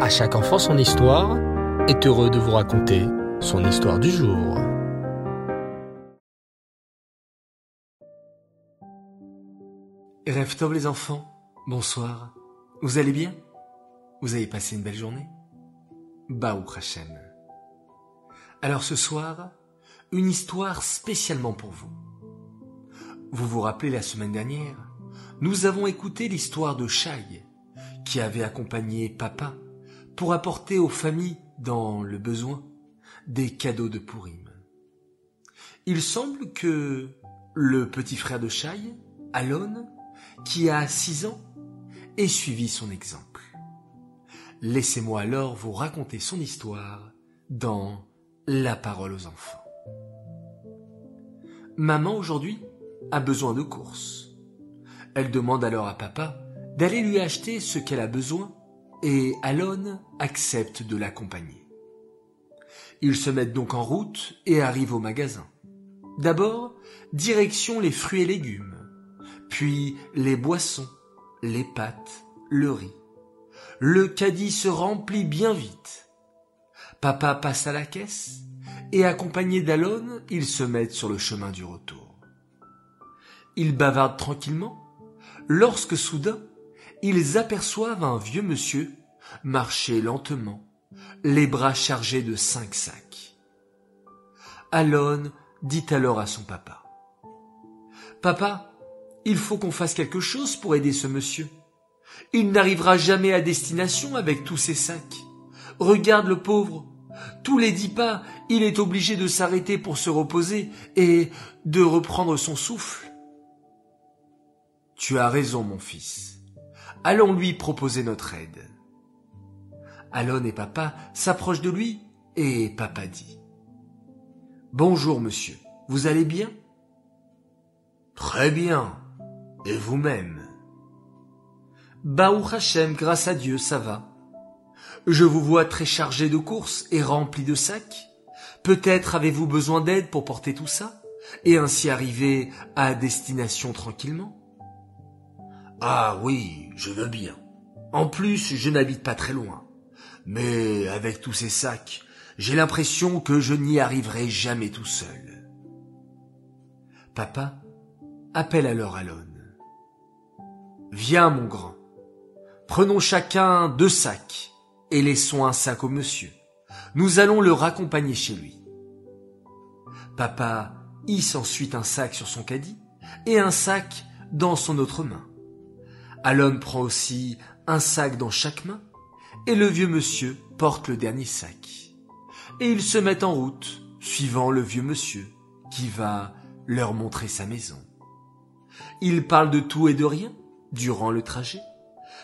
À chaque enfant son histoire est heureux de vous raconter son histoire du jour. Rêve les enfants, bonsoir. Vous allez bien? Vous avez passé une belle journée? Baou Hachem. Alors ce soir, une histoire spécialement pour vous. Vous vous rappelez la semaine dernière, nous avons écouté l'histoire de Shai, qui avait accompagné papa pour apporter aux familles dans le besoin des cadeaux de Purim. Il semble que le petit frère de Shai, Alon, qui a six ans, ait suivi son exemple. Laissez-moi alors vous raconter son histoire dans La parole aux enfants. Maman aujourd'hui a besoin de courses. Elle demande alors à papa d'aller lui acheter ce qu'elle a besoin et Alon accepte de l'accompagner. Ils se mettent donc en route et arrivent au magasin. D'abord, direction les fruits et légumes, puis les boissons, les pâtes, le riz. Le caddie se remplit bien vite. Papa passe à la caisse et accompagné d'Alon, ils se mettent sur le chemin du retour. Ils bavardent tranquillement lorsque soudain ils aperçoivent un vieux monsieur marcher lentement, les bras chargés de cinq sacs. Alon dit alors à son papa. Papa, il faut qu'on fasse quelque chose pour aider ce monsieur. Il n'arrivera jamais à destination avec tous ces sacs. Regarde le pauvre. Tous les dix pas, il est obligé de s'arrêter pour se reposer et de reprendre son souffle. Tu as raison, mon fils allons lui proposer notre aide. Alon et papa s'approchent de lui et papa dit Bonjour monsieur, vous allez bien? Très bien. Et vous-même? Baou Hachem, grâce à Dieu, ça va. Je vous vois très chargé de courses et rempli de sacs. Peut-être avez-vous besoin d'aide pour porter tout ça et ainsi arriver à destination tranquillement? Ah oui, je veux bien. En plus, je n'habite pas très loin. Mais avec tous ces sacs, j'ai l'impression que je n'y arriverai jamais tout seul. Papa appelle alors Alon. Viens, mon grand. Prenons chacun deux sacs et laissons un sac au monsieur. Nous allons le raccompagner chez lui. Papa hisse ensuite un sac sur son caddie et un sac dans son autre main. Alon prend aussi un sac dans chaque main, et le vieux monsieur porte le dernier sac. Et ils se mettent en route, suivant le vieux monsieur, qui va leur montrer sa maison. Ils parlent de tout et de rien durant le trajet,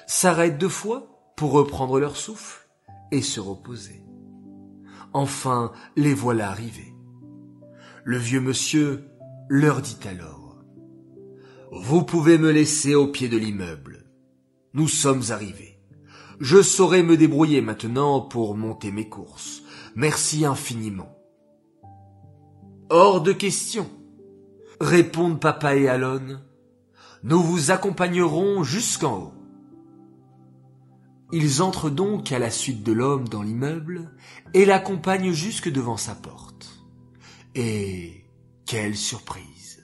s'arrêtent deux fois pour reprendre leur souffle et se reposer. Enfin, les voilà arrivés. Le vieux monsieur leur dit alors vous pouvez me laisser au pied de l'immeuble. Nous sommes arrivés. Je saurai me débrouiller maintenant pour monter mes courses. Merci infiniment. Hors de question, répondent papa et Alon. Nous vous accompagnerons jusqu'en haut. Ils entrent donc à la suite de l'homme dans l'immeuble et l'accompagnent jusque devant sa porte. Et quelle surprise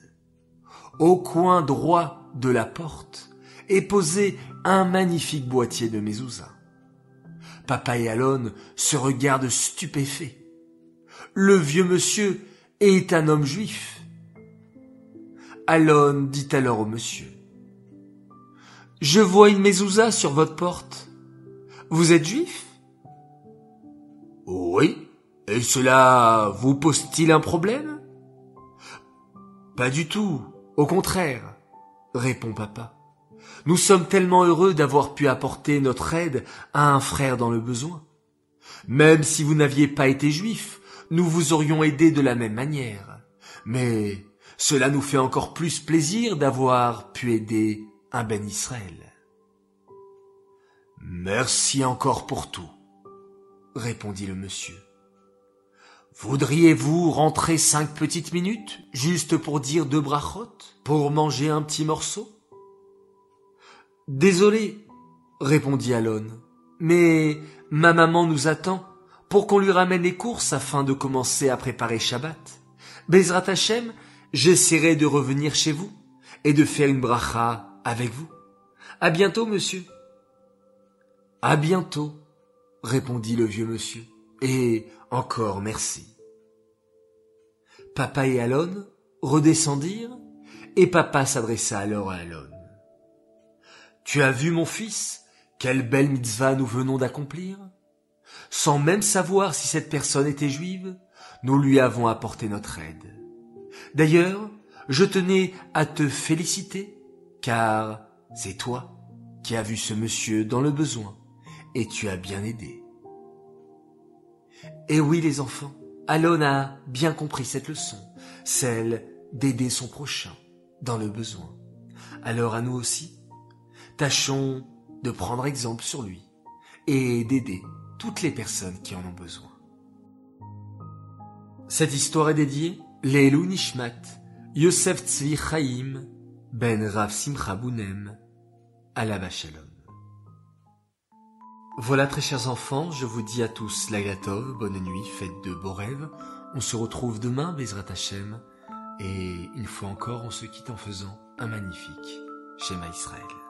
au coin droit de la porte est posé un magnifique boîtier de mezouza. Papa et Alon se regardent stupéfaits. Le vieux monsieur est un homme juif. Alon dit alors au monsieur. Je vois une mezouza sur votre porte. Vous êtes juif? Oui. Et cela vous pose-t-il un problème? Pas du tout. Au contraire, répond papa. Nous sommes tellement heureux d'avoir pu apporter notre aide à un frère dans le besoin. Même si vous n'aviez pas été juif, nous vous aurions aidé de la même manière. Mais cela nous fait encore plus plaisir d'avoir pu aider un Ben Israël. Merci encore pour tout, répondit le monsieur. Voudriez-vous rentrer cinq petites minutes, juste pour dire deux brachot, pour manger un petit morceau? Désolé, répondit Alon, Mais ma maman nous attend pour qu'on lui ramène les courses afin de commencer à préparer Shabbat. Bezrat Hashem, j'essaierai de revenir chez vous et de faire une bracha avec vous. À bientôt, monsieur. À bientôt, répondit le vieux monsieur. Et encore merci. Papa et Alon redescendirent, et papa s'adressa alors à Alon. Tu as vu, mon fils, quelle belle mitzvah nous venons d'accomplir? Sans même savoir si cette personne était juive, nous lui avons apporté notre aide. D'ailleurs, je tenais à te féliciter, car c'est toi qui as vu ce monsieur dans le besoin, et tu as bien aidé. Et oui les enfants, Alon a bien compris cette leçon, celle d'aider son prochain dans le besoin. Alors à nous aussi, tâchons de prendre exemple sur lui et d'aider toutes les personnes qui en ont besoin. Cette histoire est dédiée Leilou Nishmat, Yosef Tzvi Chaim, Ben Rav Simcha Bounem, Alaba Shalom. Voilà très chers enfants, je vous dis à tous Lagatov, bonne nuit, faites de beaux rêves. On se retrouve demain, Bezrat Hashem, et une fois encore on se quitte en faisant un magnifique Shema Israël.